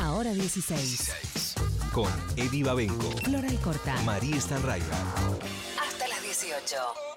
Ahora 16. 16. Con Eddie Babenco, Floral Corta. María Stanraiver. Hasta las 18.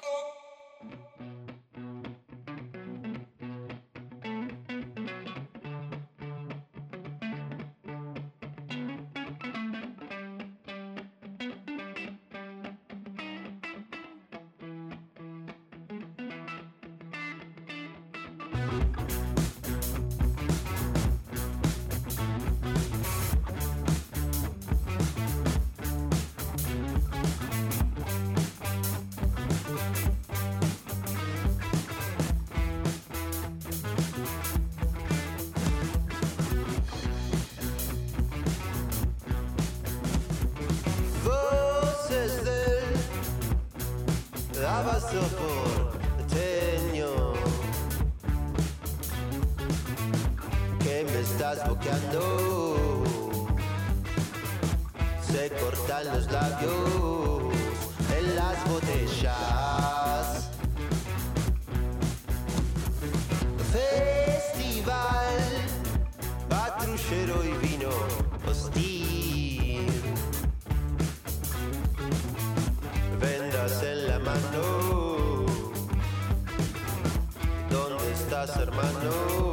Se cortan los labios en las botellas festival patrullero y vino hostil vendas en la mano. ¿Dónde estás, hermano?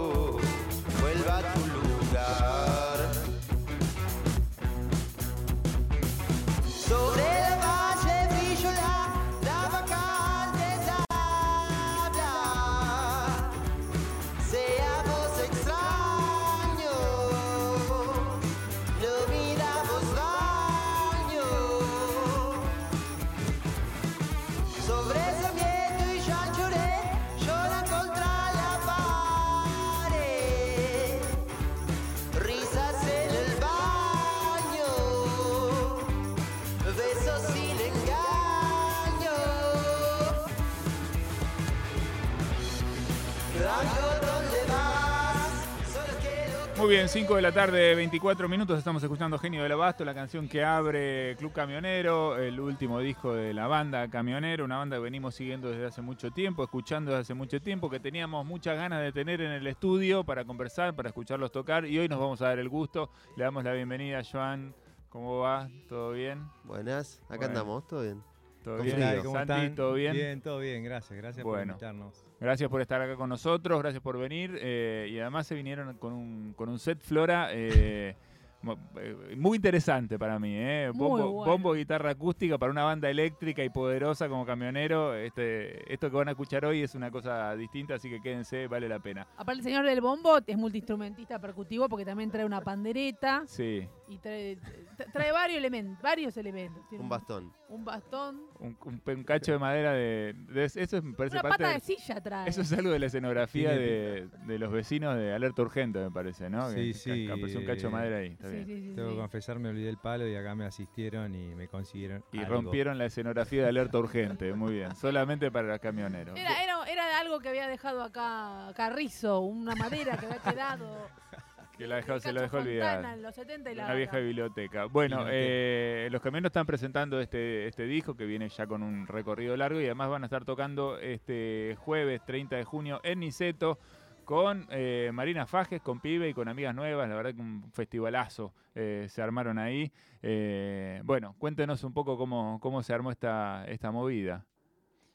Muy bien, 5 de la tarde, 24 minutos, estamos escuchando Genio del Abasto, la canción que abre Club Camionero, el último disco de la banda Camionero, una banda que venimos siguiendo desde hace mucho tiempo, escuchando desde hace mucho tiempo, que teníamos muchas ganas de tener en el estudio para conversar, para escucharlos tocar y hoy nos vamos a dar el gusto. Le damos la bienvenida a Joan. ¿Cómo va? ¿Todo bien? Buenas, acá Bueno. andamos, ¿todo bien? ¿Todo ¿Cómo bien? ¿Cómo Santi? ¿todo bien? Bien, todo bien, gracias, gracias Bueno. por invitarnos. Gracias por estar acá con nosotros, gracias por venir. eh, y además se vinieron con un, con un set Flora eh, eh, muy interesante para mí. eh. Bombo, bueno. bombo, guitarra acústica para una banda eléctrica y poderosa como camionero. Este, esto que van a escuchar hoy es una cosa distinta, así que quédense, vale la pena. Aparte, el señor del bombo es multiinstrumentista percutivo porque también trae una pandereta Sí, y trae, tra- trae varios elementos. Varios elementos. Tiene Un bastón. Un bastón. un, un- un cacho de madera de, de- Eso me parece Una parte pata de- de silla trae. Eso es algo de la escenografía de, de los vecinos de Alerta Urgente, me parece, ¿no? Sí, Que- sí, que apareció un cacho de madera ahí. está Sí, bien. sí, sí, Tengo sí. que confesar, me olvidé el palo y acá me asistieron y me consiguieron. Y algo. rompieron la escenografía de alerta urgente, muy bien. Solamente para los camioneros. Era, era, era algo que había dejado acá Carrizo, una madera que había quedado. que la dejó, se lo dejó olvidar. En los 70 y la Una vieja biblioteca. Bueno, eh, los camioneros están presentando este, este disco que viene ya con un recorrido largo y además van a estar tocando este jueves 30 de junio en Niceto con eh, Marina Fajes, con Pibe y con amigas nuevas. La verdad que un festivalazo eh, se armaron ahí. Eh, bueno, cuéntenos un poco cómo, cómo se armó esta, esta movida.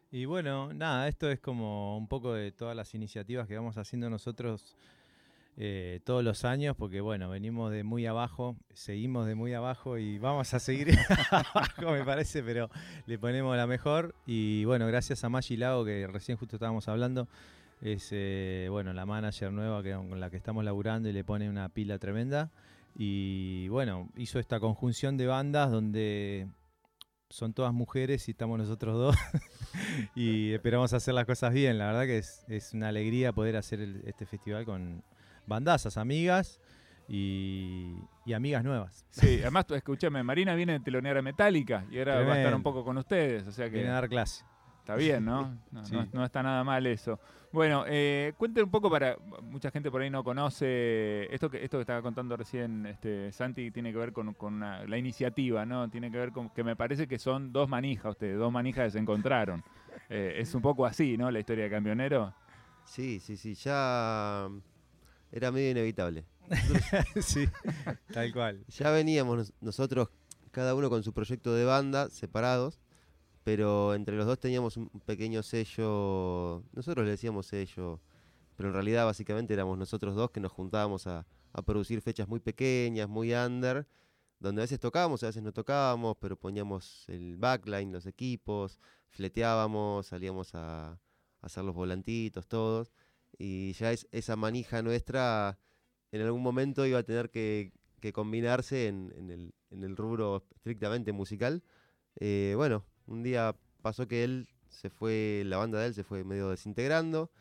Y bueno, nada, esto es como un poco de todas las iniciativas que vamos haciendo nosotros eh, todos los años, porque bueno, venimos de muy abajo, seguimos de muy abajo y vamos a seguir abajo, me parece, pero le ponemos la mejor. Y bueno, gracias a Maggi Lago, que recién justo estábamos hablando, es eh, bueno la manager nueva con la que estamos laburando y le pone una pila tremenda. Y bueno, hizo esta conjunción de bandas donde son todas mujeres y estamos nosotros dos. y esperamos hacer las cosas bien. La verdad que es, es una alegría poder hacer este festival con bandazas, amigas y, y amigas nuevas. Sí, además, tú, escúchame, Marina viene de telonear a Metallica y ahora va a estar Tremendo. un poco con ustedes, o sea que Viene a dar clase. está bien, ¿no? No, Sí. no- no está nada mal eso. Bueno, eh, cuenten un poco para, mucha gente por ahí no conoce, esto que, esto que estaba contando recién este, Santi tiene que ver con, con una- la iniciativa, ¿no? Tiene que ver con que me parece que son dos manijas ustedes, dos manijas que se encontraron. Eh, es un poco así, ¿no? La historia de Camionero. Sí, sí, sí, ya era medio inevitable. sí, tal cual. Ya veníamos nos- nosotros, cada uno con su proyecto de banda, separados, pero entre los dos teníamos un pequeño sello, nosotros le decíamos sello, pero en realidad básicamente éramos nosotros dos que nos juntábamos a, a producir fechas muy pequeñas, muy under, donde a veces tocábamos, a veces no tocábamos, pero poníamos el backline, los equipos, fleteábamos, salíamos a, a hacer los volantitos, todos, y ya es, esa manija nuestra en algún momento iba a tener que, combinarse en, en el, en el rubro estrictamente musical. Eh, bueno, un día pasó que él se fue, la banda de él se fue medio desintegrando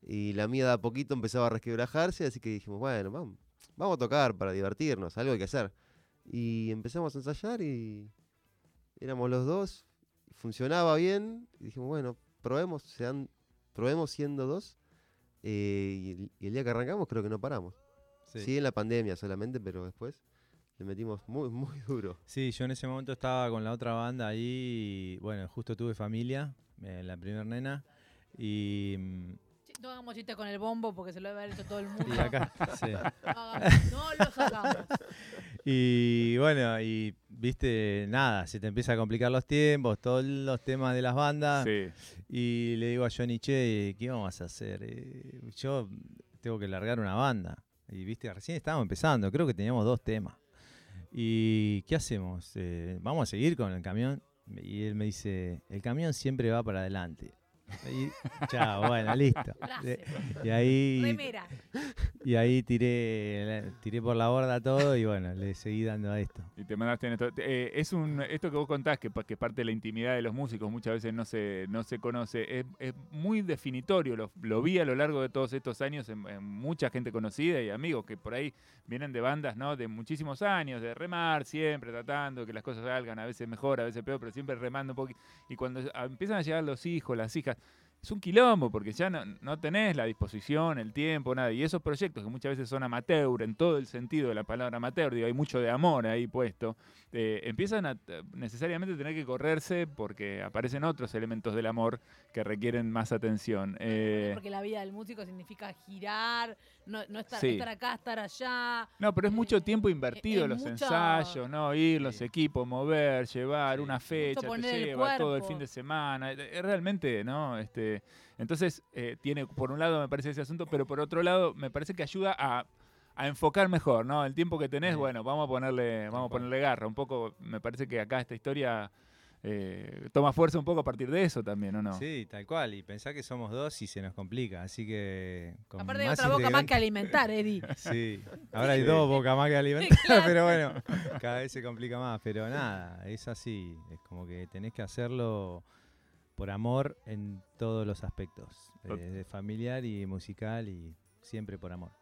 y la mía de a poquito empezaba a resquebrajarse, así que dijimos, bueno, vamos, vamos a tocar para divertirnos, algo hay que hacer. Y empezamos a ensayar y éramos los dos, funcionaba bien, y dijimos, bueno, probemos, sean, probemos siendo dos. Eh, y, el, y el día que arrancamos creo que no paramos. Sí. Sí. en la pandemia solamente, pero después le metimos muy, muy duro. Sí, yo en ese momento estaba con la otra banda ahí, y, bueno, justo tuve familia, eh, la primer nena, y, mm, No hagamos chistes con el bombo porque se lo debe haber hecho todo el mundo. y acá, sí. No, hagamos- no lo sacamos. Y bueno, y viste, nada, se te empieza a complicar los tiempos, todos los temas de las bandas, Sí. y le digo a Johnny, che, ¿qué vamos a hacer? Eh, yo tengo que largar una banda. Y viste, recién estábamos empezando, creo que teníamos dos temas. ¿Y qué hacemos? Eh, ¿Vamos a seguir con el camión? Y él me dice, el camión siempre va para adelante. Y, chao, bueno, listo. Y ahí, Remera. y ahí tiré, tiré por la borda todo y bueno, le seguí dando a esto. Y te mandaste en esto. Eh, es un, esto que vos contás, que, que parte de la intimidad de los músicos muchas veces no se, no se conoce, es, es muy definitorio. Lo, lo vi a lo largo de todos estos años en, en mucha gente conocida y amigos que por ahí vienen de bandas ¿no? de muchísimos años, de remar siempre, tratando que las cosas salgan, a veces mejor, a veces peor, pero siempre remando un poquito. Y cuando empiezan a llegar los hijos, las hijas, es un quilombo porque ya no, no tenés la disposición, el tiempo, nada. Y esos proyectos que muchas veces son amateur, en todo el sentido de la palabra amateur, digo, hay mucho de amor ahí puesto, eh, empiezan a t- necesariamente tener que correrse porque aparecen otros elementos del amor que requieren más atención. Eh, Porque la vida del músico significa girar, no, no estar, Sí. estar acá, estar allá. no, pero es mucho eh, tiempo invertido, es los mucha- ensayos, ¿no? Ir, los equipos, mover, llevar Sí. una fecha, te el lleva todo el fin de semana. eh, eh, realmente, ¿no? Este, entonces, eh, tiene, por un lado me parece ese asunto, pero por otro lado me parece que ayuda a, a enfocar mejor, ¿no? El tiempo que tenés, Sí. bueno, vamos a ponerle, vamos a ponerle garra. Un poco, me parece que acá esta historia eh, toma fuerza un poco a partir de eso también, ¿o no? Sí, tal cual. Y pensá que somos dos y se nos complica. Así que. con Aparte hay más otra boca más que alimentar, Eddie. Sí, ahora hay dos bocas más que alimentar, Claro. pero bueno, cada vez se complica más. Pero nada, es así. Es como que tenés que hacerlo por amor en todos los aspectos. eh, familiar y musical y siempre por amor.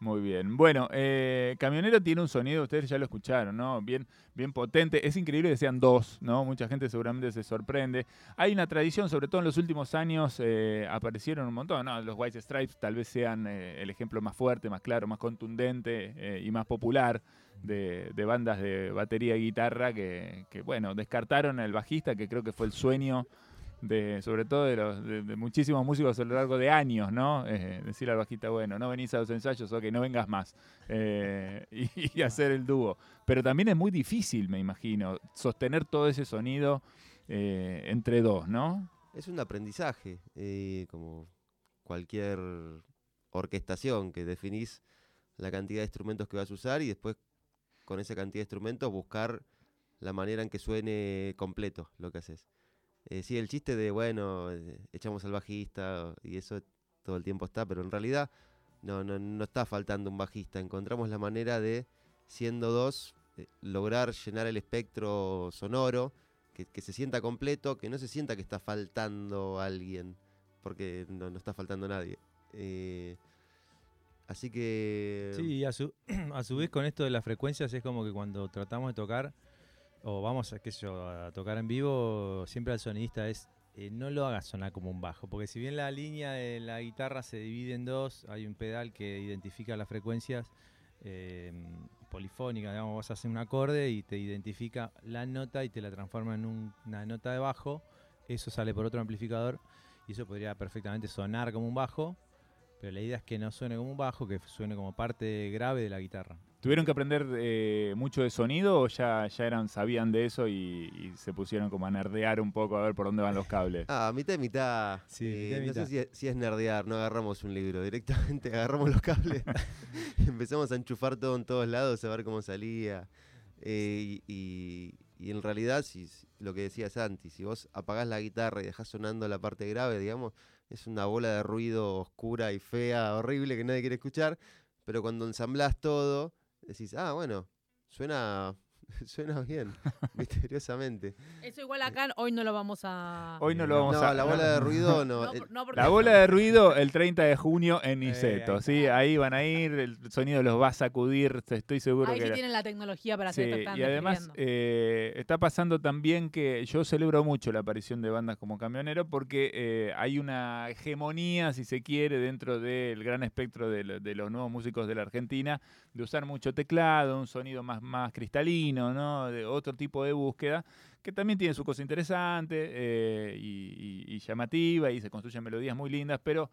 Muy bien. Bueno, eh, Camionero tiene un sonido, ustedes ya lo escucharon, ¿no? Bien, bien potente. Es increíble que sean dos, ¿no? Mucha gente seguramente se sorprende. Hay una tradición, sobre todo en los últimos años, eh, aparecieron un montón, ¿no? Los White Stripes tal vez sean eh, el ejemplo más fuerte, más claro, más contundente eh, y más popular de, de bandas de batería y guitarra que, que, bueno, descartaron al bajista, que creo que fue el sueño de, sobre todo de, los, de, muchísimos músicos a lo largo de años, ¿no? Eh, decir al bajista, bueno, no venís a los ensayos, ok, no vengas más. Eh, y, y hacer el dúo. Pero también es muy difícil, me imagino, sostener todo ese sonido eh, entre dos, ¿no? Es un aprendizaje, eh, como cualquier orquestación que definís la cantidad de instrumentos que vas a usar y después con esa cantidad de instrumentos buscar la manera en que suene completo lo que haces. Eh, sí, el chiste de, bueno, eh, echamos al bajista y eso todo el tiempo está, pero en realidad no, no, no está faltando un bajista. Encontramos la manera de, siendo dos, eh, lograr llenar el espectro sonoro, que, que se sienta completo, que no se sienta que está faltando alguien, porque no, no está faltando nadie. Eh, así que... Sí, y a su, a su vez con esto de las frecuencias es como que cuando tratamos de tocar o vamos a, qué sé yo, a tocar en vivo, siempre al sonidista es eh, no lo hagas sonar como un bajo, porque si bien la línea de la guitarra se divide en dos, hay un pedal que identifica las frecuencias eh, polifónicas, digamos, vas a hacer un acorde y te identifica la nota y te la transforma en un- una nota de bajo, eso sale por otro amplificador y eso podría perfectamente sonar como un bajo, Pero la idea es que no suene como un bajo, que suene como parte grave de la guitarra. ¿Tuvieron que aprender eh, mucho de sonido o ya, ya eran, sabían de eso y, y se pusieron como a nerdear un poco a ver por dónde van los cables? Ah, mitad y mitad. Sí, Eh, mitad y no sé si es, si es nerdear, no agarramos un libro, directamente agarramos los cables y empezamos a enchufar todo en todos lados, a ver cómo salía. Eh, y, y- y en realidad, si, si- lo que decía Santi, si vos apagás la guitarra y dejás sonando la parte grave, digamos, es una bola de ruido oscura y fea, horrible, que nadie quiere escuchar. Pero cuando ensamblás todo, decís, ah, bueno, suena, suena bien, misteriosamente. Eso igual acá hoy no lo vamos a... Hoy no lo vamos No, a... la bola de ruido no. No, eh, por- no La bola de ruido el 30 de junio en Eh, Niceto, ahí ¿sí? Ahí van a ir, el sonido los va a sacudir, te- estoy seguro Ahí que... sí tienen la tecnología para hacer Sí, están y además eh, está pasando también que yo celebro mucho la aparición de bandas como Camionero porque eh, hay una hegemonía, si se quiere, dentro del gran espectro de, de los nuevos músicos de la Argentina, de usar mucho teclado, un sonido más, más cristalino, de otro tipo de búsqueda, que también tiene su cosa interesante eh, y, llamativa y se construyen melodías muy lindas, pero...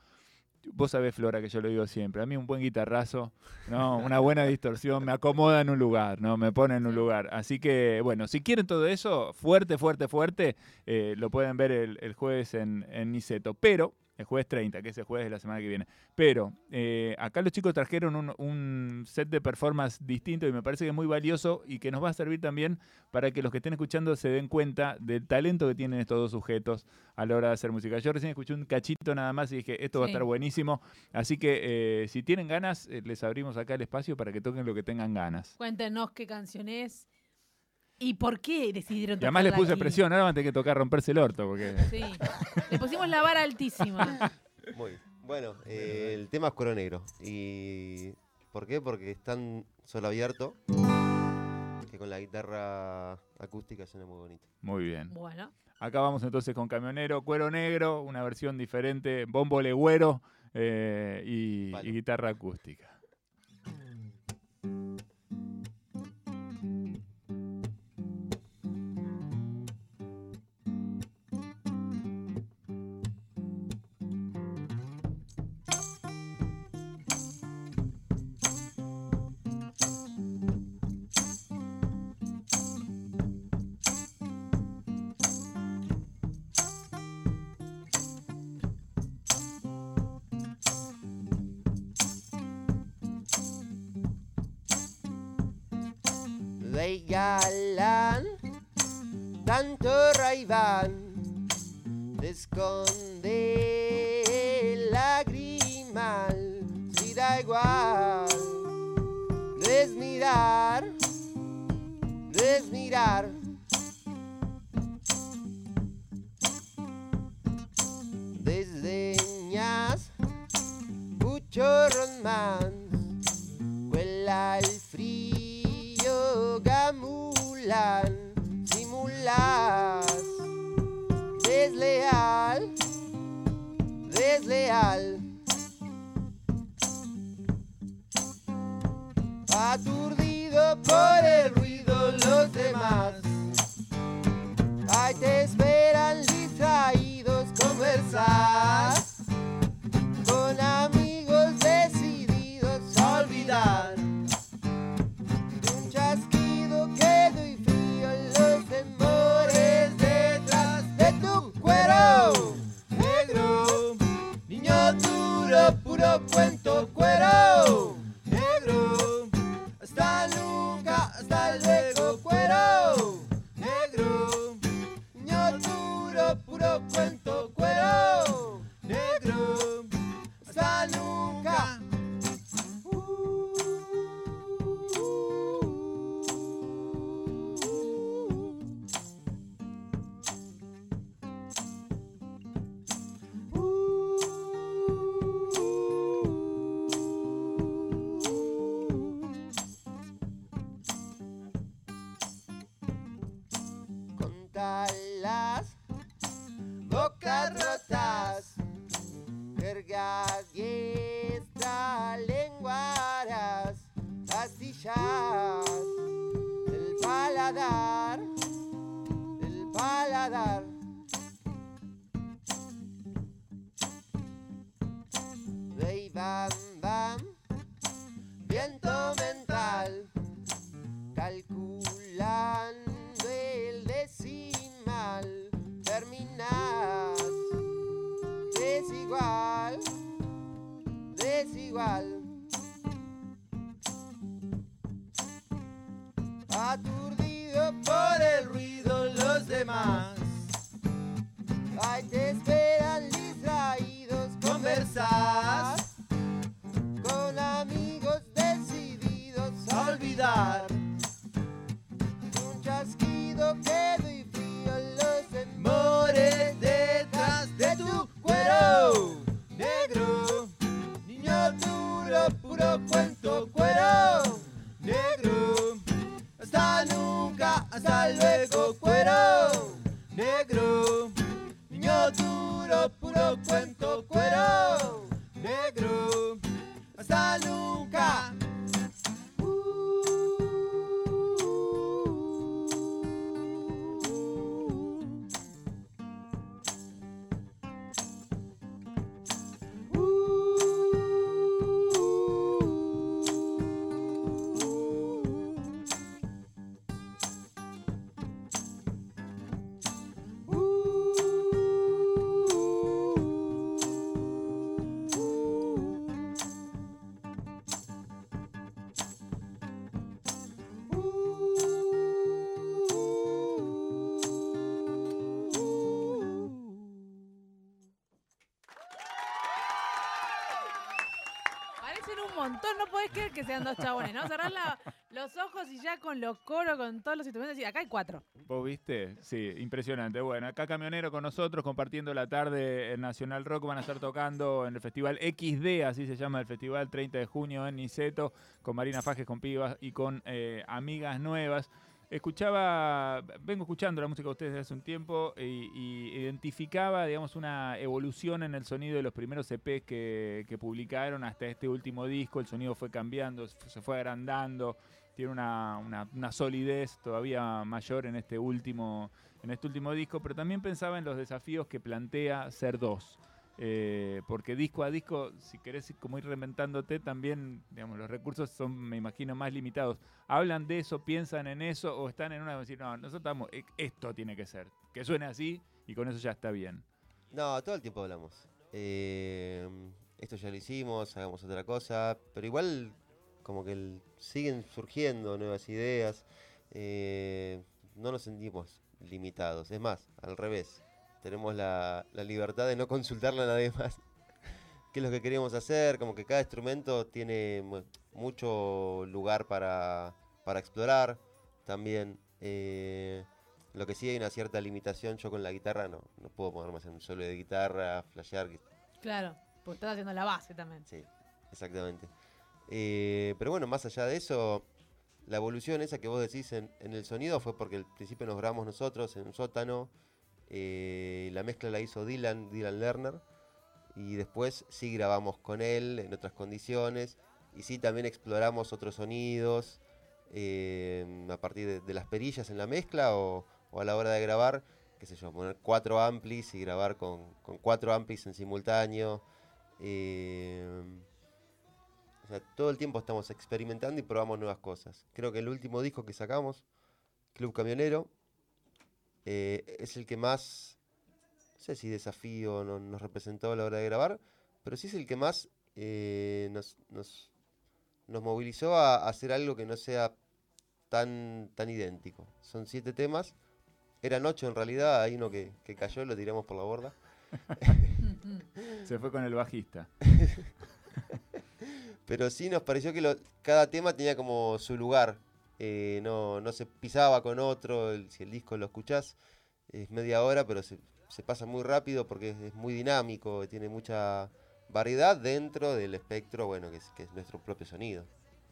Vos sabés, Flora, que yo lo digo siempre. A mí un buen guitarrazo, ¿no? una buena distorsión, me acomoda en un lugar, ¿no? me pone en un lugar. Así que, bueno, si quieren todo eso, fuerte, fuerte, fuerte, eh, lo pueden ver el, el jueves en, en Niceto. Pero, el jueves 30, que es el jueves de la semana que viene. Pero, eh, acá los chicos trajeron un, un set de performance distinto y me parece que es muy valioso y que nos va a servir también para que los que estén escuchando se den cuenta del talento que tienen estos dos sujetos a la hora de hacer música. Yo recién escuché un cachito nada más y dije, esto va a estar buenísimo. Así que eh, si tienen ganas, eh, les abrimos acá el espacio para que toquen lo que tengan ganas. Cuéntenos qué canción es y por qué decidieron Y además les puse aquí. presión, ahora van a tener que tocar romperse el orto, porque... Sí, le pusimos la vara altísima. Muy bien. Bueno, eh, el tema es Cuero Negro. ¿Y por qué? Porque es tan solo abierto que con la guitarra acústica suena muy bonito. Muy bien. Bueno, Acá vamos entonces con Camionero, Cuero Negro, una versión diferente, bombo legüero eh, y guitarra acústica. Más, Huela el frío, gamulan, simulas, desleal, desleal. Aturdido por Aturdido por el ruido los demás. Ahí te esperan distraídos conversar que sean dos chabones, ¿no? Cerrás la- los ojos y ya con los coros, con todos los instrumentos, y acá hay cuatro. ¿Vos viste? Sí, impresionante. Bueno, acá Camionero con nosotros compartiendo la tarde en Nacional Rock. Van a estar tocando en el festival XD, así se llama el festival, 30 de junio en Niceto, con Marina Fajes, con Pibas y con eh, amigas nuevas. Escuchaba, vengo escuchando la música de ustedes desde hace un tiempo y, identificaba, digamos, una evolución en el sonido de los primeros EPs que, que publicaron hasta este último disco. El sonido fue cambiando, se fue agrandando, tiene una, una- una solidez todavía mayor en este último en este último disco, pero también pensaba en los desafíos que plantea ser dos. Eh, porque disco a disco, si querés como ir reinventándote, también digamos, los recursos son, me imagino, más limitados. ¿Hablan de eso, piensan en eso o están en una de decir, no, nosotros estamos, e- esto tiene que ser, que suene así y con eso ya está bien? No, todo el tiempo hablamos. Eh, esto ya lo hicimos, hagamos otra cosa, pero igual como que siguen surgiendo nuevas ideas. eh, no nos sentimos limitados, es más, al revés. Tenemos la, la libertad de no consultarle a nadie más qué es lo que queríamos hacer, como que cada instrumento tiene mu- mucho lugar para, para explorar también. eh, lo que sí hay una cierta limitación, yo con la guitarra no, no puedo ponerme hacer un solo de guitarra, flashear, Claro, porque estás haciendo la base también. sí, exactamente. Eh, pero bueno, más allá de eso, la evolución esa que vos decís en, en el sonido fue porque al principio nos grabamos nosotros en un sótano, eh, la mezcla la hizo Dylan, Dylan Lerner, y después sí grabamos con él en otras condiciones, y sí también exploramos otros sonidos eh, a partir de, las perillas en la mezcla o, a la hora de grabar, qué sé yo, poner cuatro amplis y grabar con, con cuatro amplis en simultáneo. eh, o sea, todo el tiempo estamos experimentando y probamos nuevas cosas. Creo que el último disco que sacamos, Club Camionero, eh, es el que más, no sé si desafío no- nos representó a la hora de grabar, pero sí es el que más eh, nos, nos, nos movilizó a, a hacer algo que no sea tan, tan idéntico. Son siete temas. Eran ocho en realidad, hay uno que, que cayó, lo tiramos por la borda. Se fue con el bajista. Pero sí nos pareció que lo- cada tema tenía como su lugar. Eh, no, no se pisaba con otro. el- si el disco lo escuchás, es media hora, pero se, se pasa muy rápido porque es, es muy dinámico, tiene mucha variedad dentro del espectro, bueno, que es, que es nuestro propio sonido.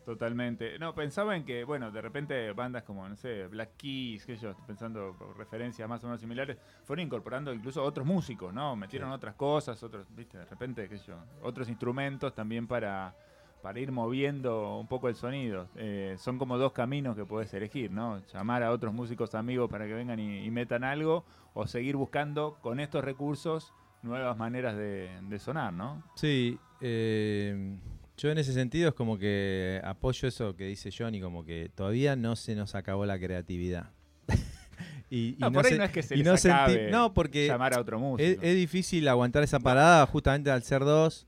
Totalmente. No, pensaba en que, bueno, de repente bandas como, no sé, Black Keys, que yo, pensando por referencias más o menos similares, fueron incorporando incluso otros músicos, ¿no? Metieron otras cosas, otros, viste, de repente, qué sé yo, otros instrumentos también para, para ir moviendo un poco el sonido. Eh, son como dos caminos que puedes elegir, ¿no? Llamar a otros músicos amigos para que vengan y, y metan algo, o seguir buscando con estos recursos nuevas maneras de, de sonar, ¿no? Sí, eh, yo en ese sentido es como que apoyo eso que dice Johnny, como que todavía no se nos acabó la creatividad. y, y No, por ahí se- no es que se les no senti- acabe no, porque llamar a otro músico. es, es difícil aguantar esa parada justamente al ser dos.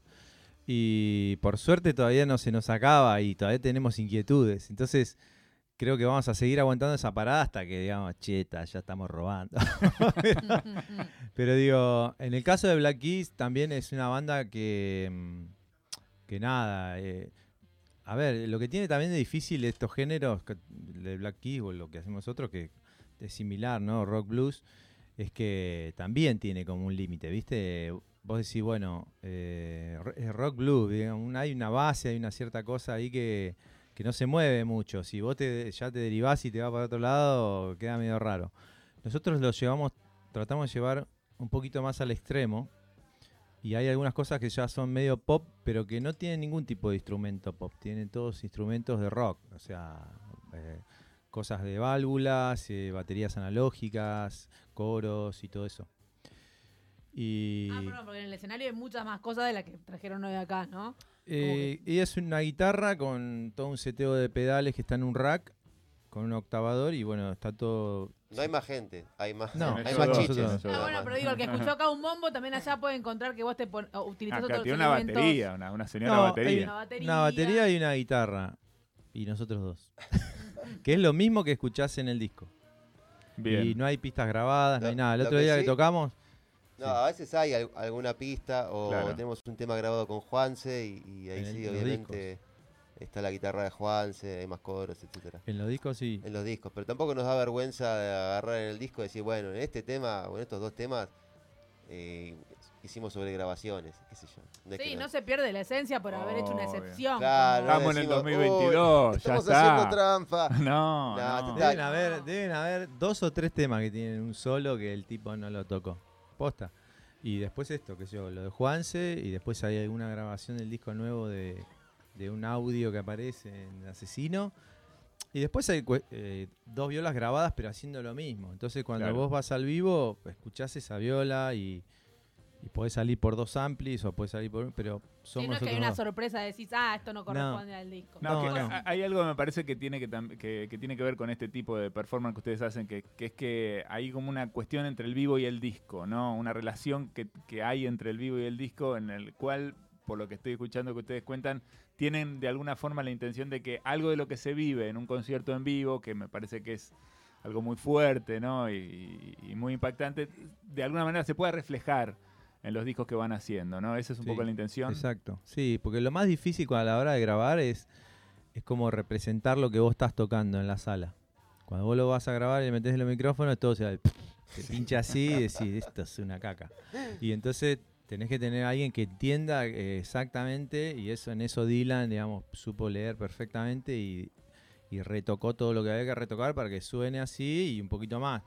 Y por suerte todavía no se nos acaba y todavía tenemos inquietudes. Entonces, creo que vamos a seguir aguantando esa parada hasta que digamos, cheta, ya estamos robando. Pero digo, en el caso de Black Keys también es una banda que, mm, que nada, eh, a ver, lo que tiene también de difícil estos géneros de Black Keys o lo que hacemos nosotros, que es similar, ¿no? Rock blues, es que también tiene como un límite, ¿viste? Vos decís, bueno, eh, rock blues, digamos, hay una base, hay una cierta cosa ahí que, que no se mueve mucho. Si vos te, ya te derivás y te vas para otro lado, queda medio raro. Nosotros lo llevamos, tratamos de llevar un poquito más al extremo. Y hay algunas cosas que ya son medio pop, pero que no tienen ningún tipo de instrumento pop. Tienen todos instrumentos de rock. O sea, eh, cosas de válvulas, eh, baterías analógicas, coros y todo eso. Y, Ah, perdón, porque en el escenario hay muchas más cosas de las que trajeron hoy acá, ¿no? eh, y es una guitarra con todo un seteo de pedales que está en un rack, con un octavador y bueno, está todo... No hay más gente, hay más, No, hay más no, chiches. no, eso Ah, bueno, pero digo, el que escuchó acá un bombo también allá puede encontrar que vos te pon, utilizás Acá otros tiene una elementos. batería, una, una señora No, batería. hay Una batería. Una batería y una guitarra. Y nosotros dos. que es lo mismo que escuchás en el disco. Bien. Y no hay pistas grabadas, no hay nada. El otro que día que sí- tocamos, No, a veces hay al- alguna pista o Claro. tenemos un tema grabado con Juanse y, y ahí En sí, obviamente, está la guitarra de Juanse, hay más coros, etcétera en los discos sí. En los discos, pero tampoco nos da vergüenza de agarrar en el disco y decir, bueno, en este tema o en estos dos temas eh, hicimos sobre grabaciones, qué sé yo. No es que Sí, no- no se pierde la esencia por haber hecho una excepción. Claro, Estamos en el decimos, 2022, "Uy, ya estamos está". haciendo trampa. No, No, Deben haber, deben haber dos o tres temas que tienen un solo que el tipo no lo tocó. Posta. Y después esto, que yo, lo de Juanse, y después hay alguna grabación del disco nuevo de, de un audio que aparece en Asesino. Y después hay eh, dos violas grabadas, pero haciendo lo mismo. Entonces, cuando Claro. vos vas al vivo, escuchás esa viola y, y podés salir por dos amplis o podés salir por. Pero Sí, somos no es que hay una dos. sorpresa, decís, ah, esto no corresponde al disco. No, No, que no. a- hay algo que me parece que tiene que, que, que tiene que ver con este tipo de performance que ustedes hacen, que, que es que hay como una cuestión entre el vivo y el disco, ¿no? Una relación que, que hay entre el vivo y el disco en el cual, por lo que estoy escuchando que ustedes cuentan, tienen de alguna forma la intención de que algo de lo que se vive en un concierto en vivo, que me parece que es algo muy fuerte, ¿no? Y, y muy impactante, de alguna manera se pueda reflejar en los discos que van haciendo, ¿no? Esa es un Sí, poco la intención. Exacto, sí, porque lo más difícil a la hora de grabar es, es como representar lo que vos estás tocando en la sala. Cuando vos lo vas a grabar y le metés el micrófono, todo se, se pincha así y decís, esto es una caca. Y entonces tenés que tener a alguien que entienda eh, exactamente, y eso en eso Dylan, digamos, supo leer perfectamente y, y retocó todo lo que había que retocar para que suene así y un poquito más.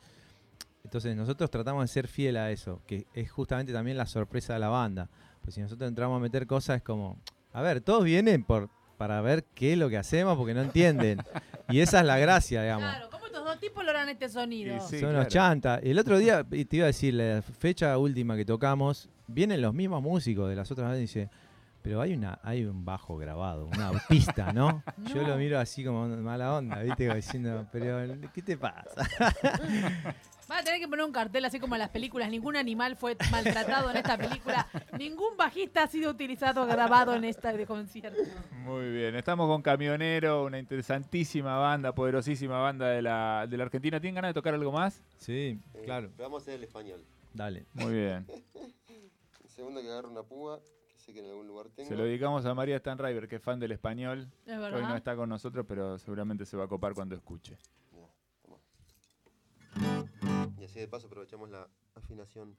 Entonces nosotros tratamos de ser fiel a eso, que es justamente también la sorpresa de la banda. Pues si nosotros entramos a meter cosas es como, a ver, todos vienen por para ver qué es lo que hacemos porque no entienden. y esa es la gracia, digamos. Claro, ¿cómo estos dos tipos logran este sonido? Sí. Son unos claro. chantas. El otro día, y te iba a decir, la fecha última que tocamos, vienen los mismos músicos de las otras veces y dice, pero hay una, hay un bajo grabado, una pista, ¿no? Yo lo miro así como mala onda, ¿viste? Como diciendo, pero ¿qué te pasa? Van a tener que poner un cartel así como en las películas. Ningún animal fue maltratado en esta película. Ningún bajista ha sido utilizado o grabado en esta de concierto. Muy bien, estamos con Camionero, una interesantísima banda, poderosísima banda de la, de la Argentina. ¿Tienen ganas de tocar algo más? Sí, Eh, claro, vamos a hacer el español. dale. Muy bien. El segundo que agarro una púa, que sé que en algún lugar tengo. Se lo dedicamos a María Stanriver, que es fan del español. Es Hoy no está con nosotros, pero seguramente se va a copar cuando escuche. Y así de paso aprovechamos la afinación.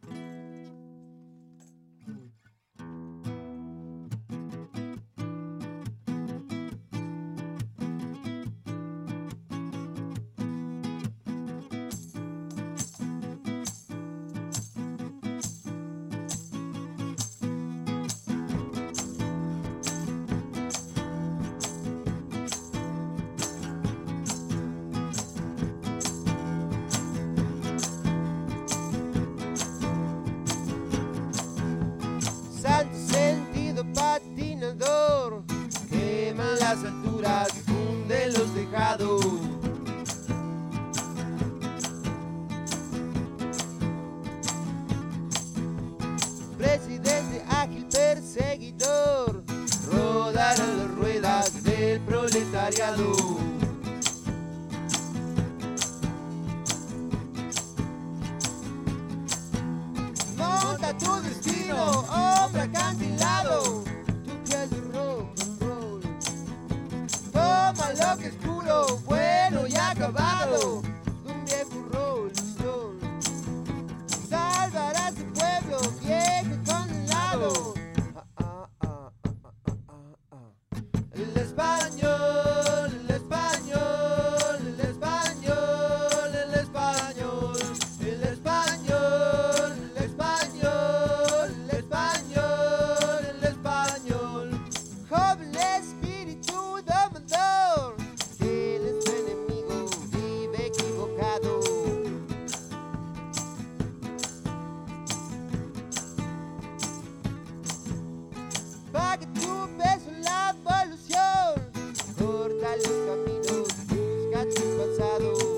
passado.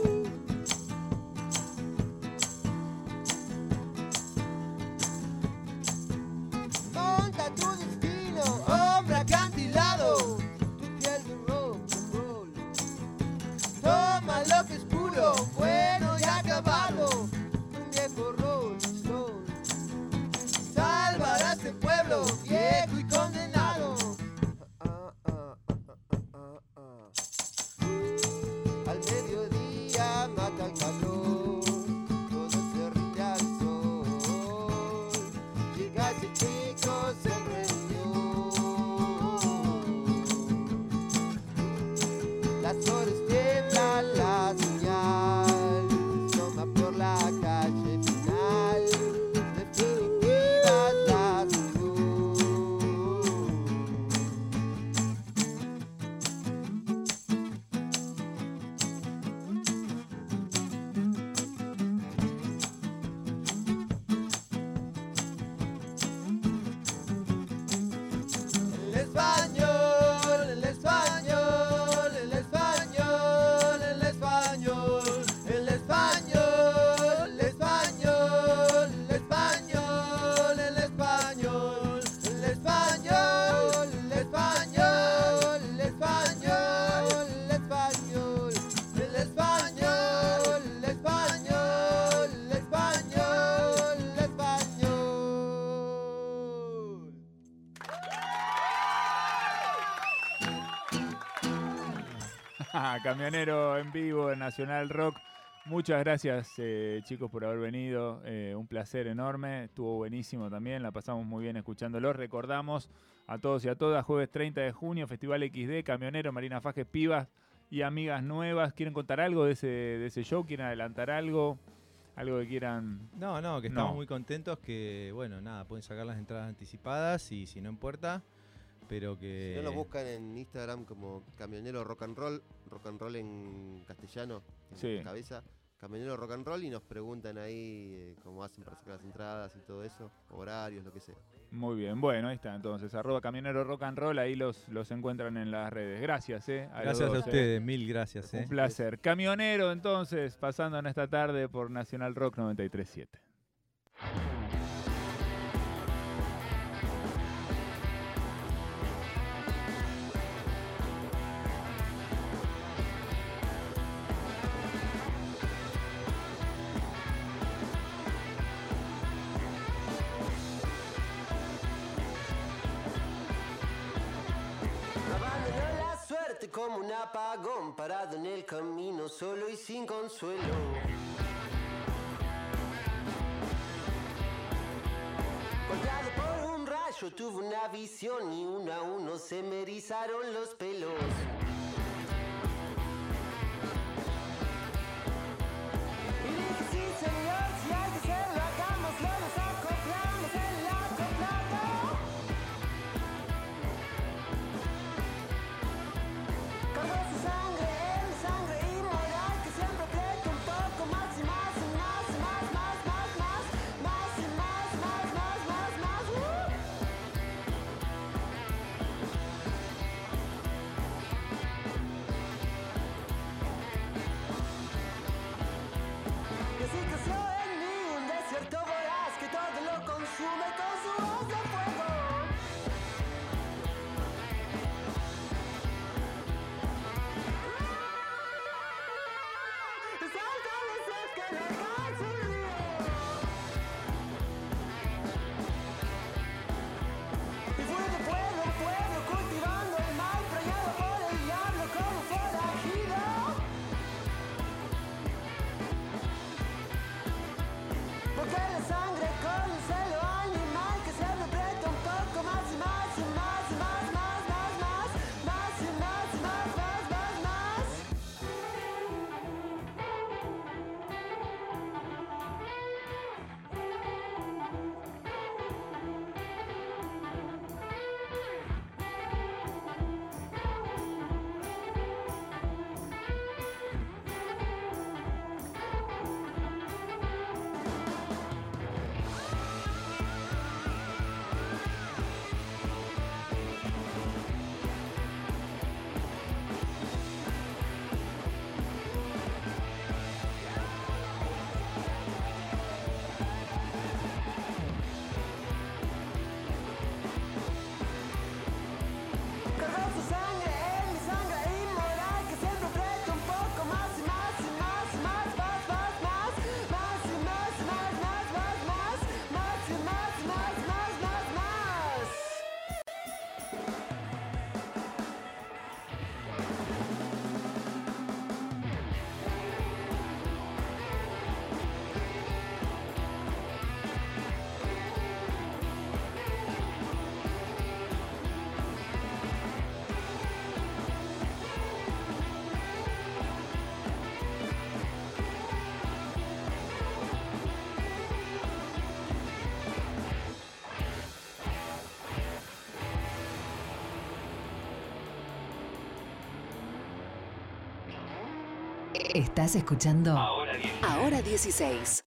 Camionero en vivo en Nacional Rock. Muchas gracias eh, chicos por haber venido. Eh, un placer enorme. Estuvo buenísimo también. La pasamos muy bien escuchándolo. Recordamos a todos y a todas, jueves 30 de junio, Festival XD, Camionero, Marina Fajes, Pibas y Amigas Nuevas. ¿Quieren contar algo de ese, de ese show? ¿Quieren adelantar algo? Algo que quieran... No, no, que estamos No. muy contentos que, bueno, nada, pueden sacar las entradas anticipadas y si no en puerta, pero que... Si no nos buscan en Instagram como Camionero Rock and Roll, Rock and Roll en castellano, en Sí. cabeza, Camionero Rock and Roll y nos preguntan ahí eh, cómo hacen para sacar las entradas y todo eso, horarios, lo que sea. Muy bien, bueno, ahí está entonces, arroba camionero rock and roll, ahí los, los encuentran en las redes. Gracias, eh. Gracias a eh. ustedes, mil gracias. Un eh. placer. Camionero entonces, pasando en esta tarde por Nacional Rock 937. Parado en el camino solo y sin consuelo. Por un rayo tuvo una visión y uno a uno se me erizaron los pelos. Estás escuchando Ahora 16.